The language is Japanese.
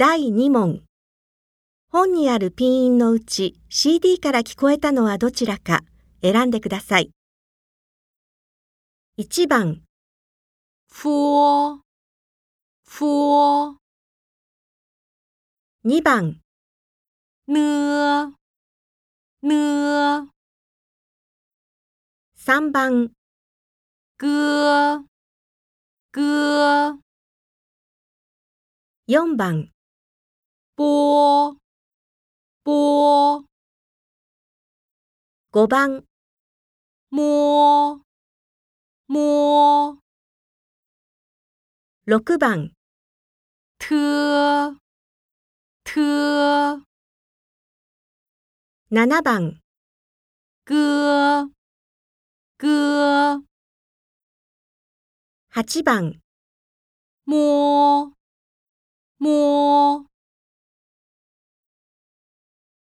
第2問。本にあるピン音のうち CD から聞こえたのはどちらか選んでください。1番、说说2番、呢呢3番、歌歌4番、波波5番、摸摸6番、特特7番、歌歌8番、摸摸